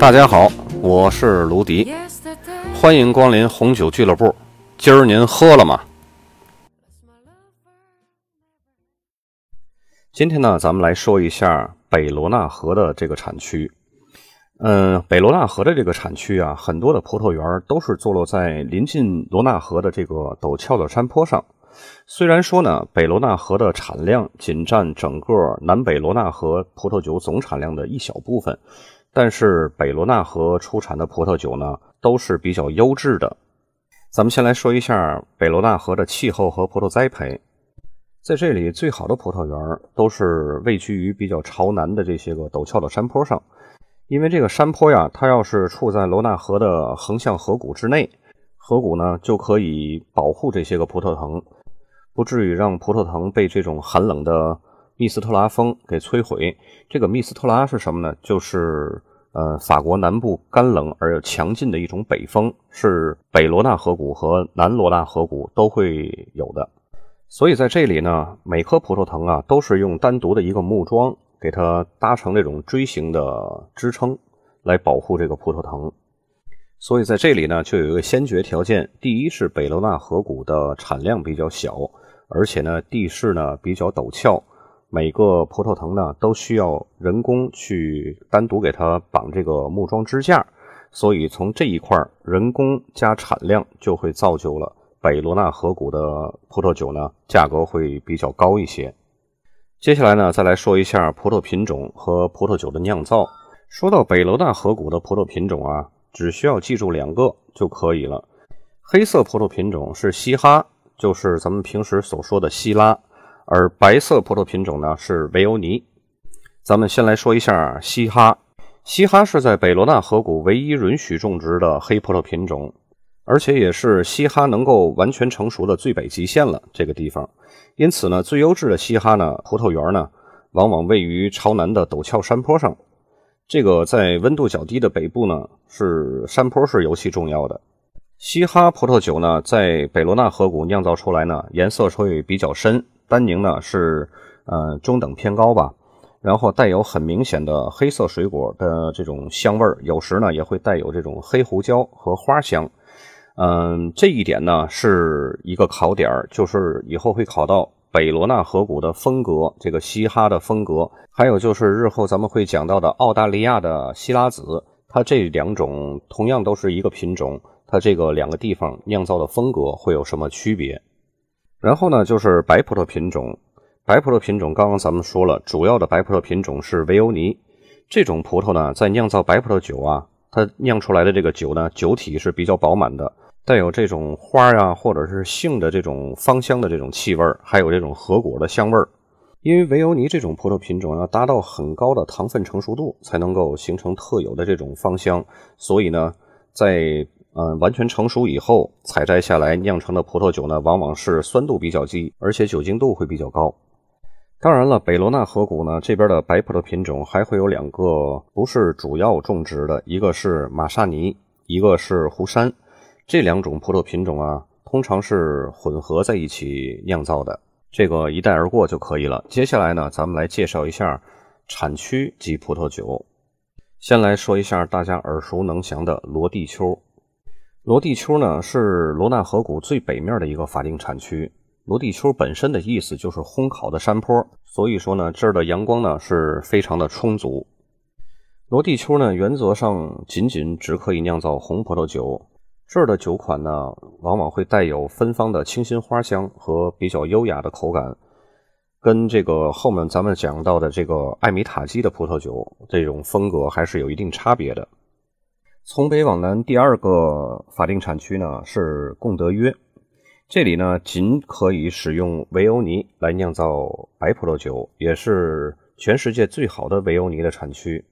大家好，我是卢迪，欢迎光临红酒俱乐部。今儿您喝了吗？今天呢，咱们来说一下北罗纳河的这个产区。嗯，北罗纳河的这个产区啊，很多的葡萄园都是坐落在临近罗纳河的这个陡峭的山坡上。虽然说呢，北罗纳河的产量仅占整个南北罗纳河葡萄酒总产量的一小部分，但是北罗纳河出产的葡萄酒呢，都是比较优质的。咱们先来说一下北罗纳河的气候和葡萄栽培。在这里，最好的葡萄园都是位居于比较朝南的这些个陡峭的山坡上。因为这个山坡呀，它要是处在罗纳河的横向河谷之内，河谷呢就可以保护这些个葡萄藤，不至于让葡萄藤被这种寒冷的密斯特拉风给摧毁。这个密斯特拉是什么呢？就是呃法国南部干冷而又强劲的一种北风，是北罗纳河谷和南罗纳河谷都会有的。所以在这里呢，每棵葡萄藤啊都是用单独的一个木桩。给它搭成这种锥形的支撑，来保护这个葡萄藤。所以在这里呢，就有一个先决条件：第一是北罗纳河谷的产量比较小，而且呢地势呢比较陡峭，每个葡萄藤呢都需要人工去单独给它绑这个木桩支架。所以从这一块人工加产量，就会造就了北罗纳河谷的葡萄酒呢价格会比较高一些。接下来呢，再来说一下葡萄品种和葡萄酒的酿造。说到北罗纳河谷的葡萄品种啊，只需要记住两个就可以了。黑色葡萄品种是西哈，就是咱们平时所说的西拉；而白色葡萄品种呢是维欧尼。咱们先来说一下西哈。西哈是在北罗纳河谷唯一允许种植的黑葡萄品种。而且也是西哈能够完全成熟的最北极限了，这个地方。因此呢，最优质的西哈呢葡萄园呢，往往位于朝南的陡峭山坡上。这个在温度较低的北部呢，是山坡是尤其重要的。西哈葡萄酒呢，在北罗纳河谷酿造出来呢，颜色会比较深，单宁呢是呃中等偏高吧，然后带有很明显的黑色水果的这种香味儿，有时呢也会带有这种黑胡椒和花香。嗯，这一点呢是一个考点儿就是以后会考到北罗纳河谷的风格，这个西哈的风格，还有就是日后咱们会讲到的澳大利亚的希拉子，它这两种同样都是一个品种，它这个两个地方酿造的风格会有什么区别？然后呢，就是白葡萄品种，白葡萄品种刚刚咱们说了，主要的白葡萄品种是维欧尼，这种葡萄呢，在酿造白葡萄酒啊，它酿出来的这个酒呢，酒体是比较饱满的。带有这种花呀，或者是杏的这种芳香的这种气味还有这种核果的香味儿。因为维欧尼这种葡萄品种要达到很高的糖分成熟度，才能够形成特有的这种芳香，所以呢，在嗯完全成熟以后采摘下来酿成的葡萄酒呢，往往是酸度比较低，而且酒精度会比较高。当然了，北罗纳河谷呢这边的白葡萄品种还会有两个不是主要种植的，一个是马萨尼，一个是湖山。这两种葡萄品种啊，通常是混合在一起酿造的，这个一带而过就可以了。接下来呢，咱们来介绍一下产区及葡萄酒。先来说一下大家耳熟能详的罗地丘。罗地丘呢是罗纳河谷最北面的一个法定产区。罗地丘本身的意思就是烘烤的山坡，所以说呢，这儿的阳光呢是非常的充足。罗地丘呢，原则上仅仅只可以酿造红葡萄酒。这儿的酒款呢，往往会带有芬芳的清新花香和比较优雅的口感，跟这个后面咱们讲到的这个艾米塔基的葡萄酒这种风格还是有一定差别的。从北往南，第二个法定产区呢是贡德约，这里呢仅可以使用维欧尼来酿造白葡萄酒，也是全世界最好的维欧尼的产区。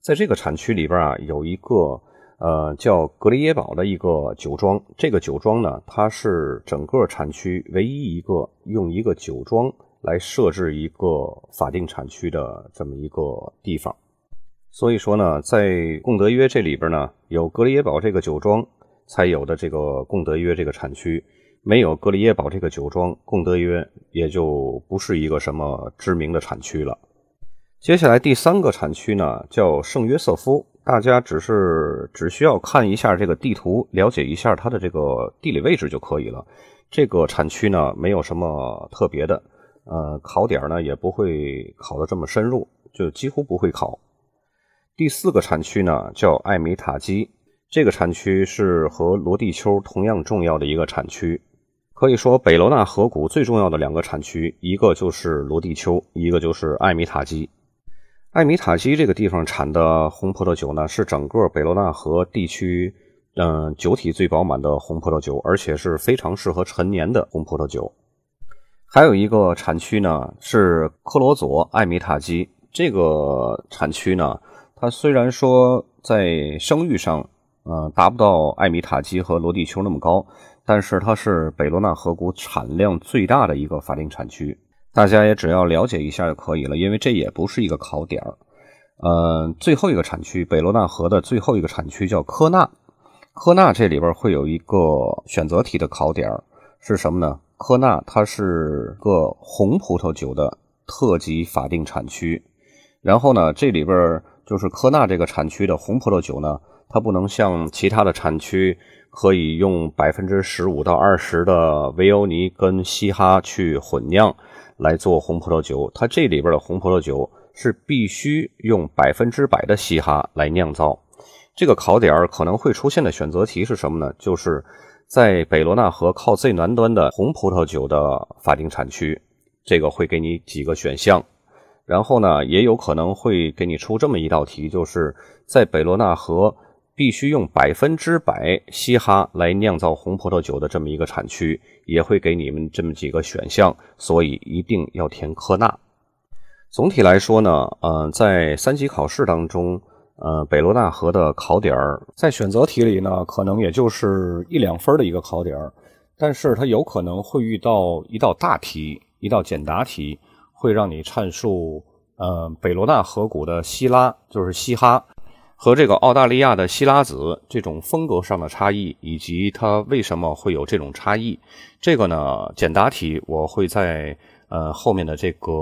在这个产区里边啊，有一个。呃，叫格里耶堡的一个酒庄，这个酒庄呢，它是整个产区唯一一个用一个酒庄来设置一个法定产区的这么一个地方。所以说呢，在贡德约这里边呢，有格里耶堡这个酒庄才有的这个贡德约这个产区，没有格里耶堡这个酒庄，贡德约也就不是一个什么知名的产区了。接下来第三个产区呢，叫圣约瑟夫。大家只是只需要看一下这个地图，了解一下它的这个地理位置就可以了。这个产区呢，没有什么特别的，呃，考点呢也不会考的这么深入，就几乎不会考。第四个产区呢叫艾米塔基，这个产区是和罗地丘同样重要的一个产区。可以说，北罗纳河谷最重要的两个产区，一个就是罗地丘，一个就是艾米塔基。艾米塔基这个地方产的红葡萄酒呢，是整个北罗纳河地区，嗯，酒体最饱满的红葡萄酒，而且是非常适合陈年的红葡萄酒。还有一个产区呢是科罗佐艾米塔基，这个产区呢。它虽然说在声誉上，呃，达不到艾米塔基和罗地丘那么高，但是它是北罗纳河谷产量最大的一个法定产区。大家也只要了解一下就可以了，因为这也不是一个考点儿。呃，最后一个产区，北罗纳河的最后一个产区叫科纳。科纳这里边会有一个选择题的考点是什么呢？科纳它是个红葡萄酒的特级法定产区，然后呢，这里边。就是科纳这个产区的红葡萄酒呢，它不能像其他的产区可以用百分之十五到二十的维欧尼跟西哈去混酿来做红葡萄酒，它这里边的红葡萄酒是必须用百分之百的西哈来酿造。这个考点可能会出现的选择题是什么呢？就是在北罗纳河靠最南端的红葡萄酒的法定产区，这个会给你几个选项。然后呢，也有可能会给你出这么一道题，就是在北罗纳河必须用百分之百西哈来酿造红葡萄酒的这么一个产区，也会给你们这么几个选项，所以一定要填科纳。总体来说呢，呃，在三级考试当中，呃，北罗纳河的考点儿在选择题里呢，可能也就是一两分的一个考点儿但是它有可能会遇到一道大题，一道简答题。会让你阐述，呃，北罗纳河谷的希拉就是嘻哈，和这个澳大利亚的希拉子这种风格上的差异，以及它为什么会有这种差异。这个呢，简答题我会在呃后面的这个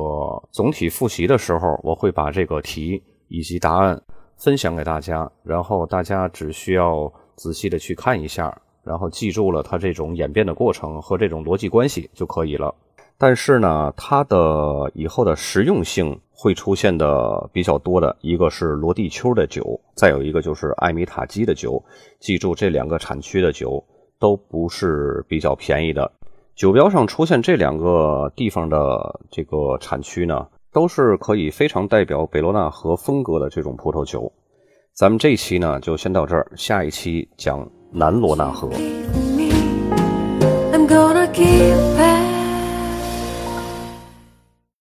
总体复习的时候，我会把这个题以及答案分享给大家，然后大家只需要仔细的去看一下，然后记住了它这种演变的过程和这种逻辑关系就可以了。但是呢，它的以后的实用性会出现的比较多的一个是罗地丘的酒，再有一个就是艾米塔基的酒。记住，这两个产区的酒都不是比较便宜的。酒标上出现这两个地方的这个产区呢，都是可以非常代表北罗纳河风格的这种葡萄酒。咱们这一期呢就先到这儿，下一期讲南罗纳河。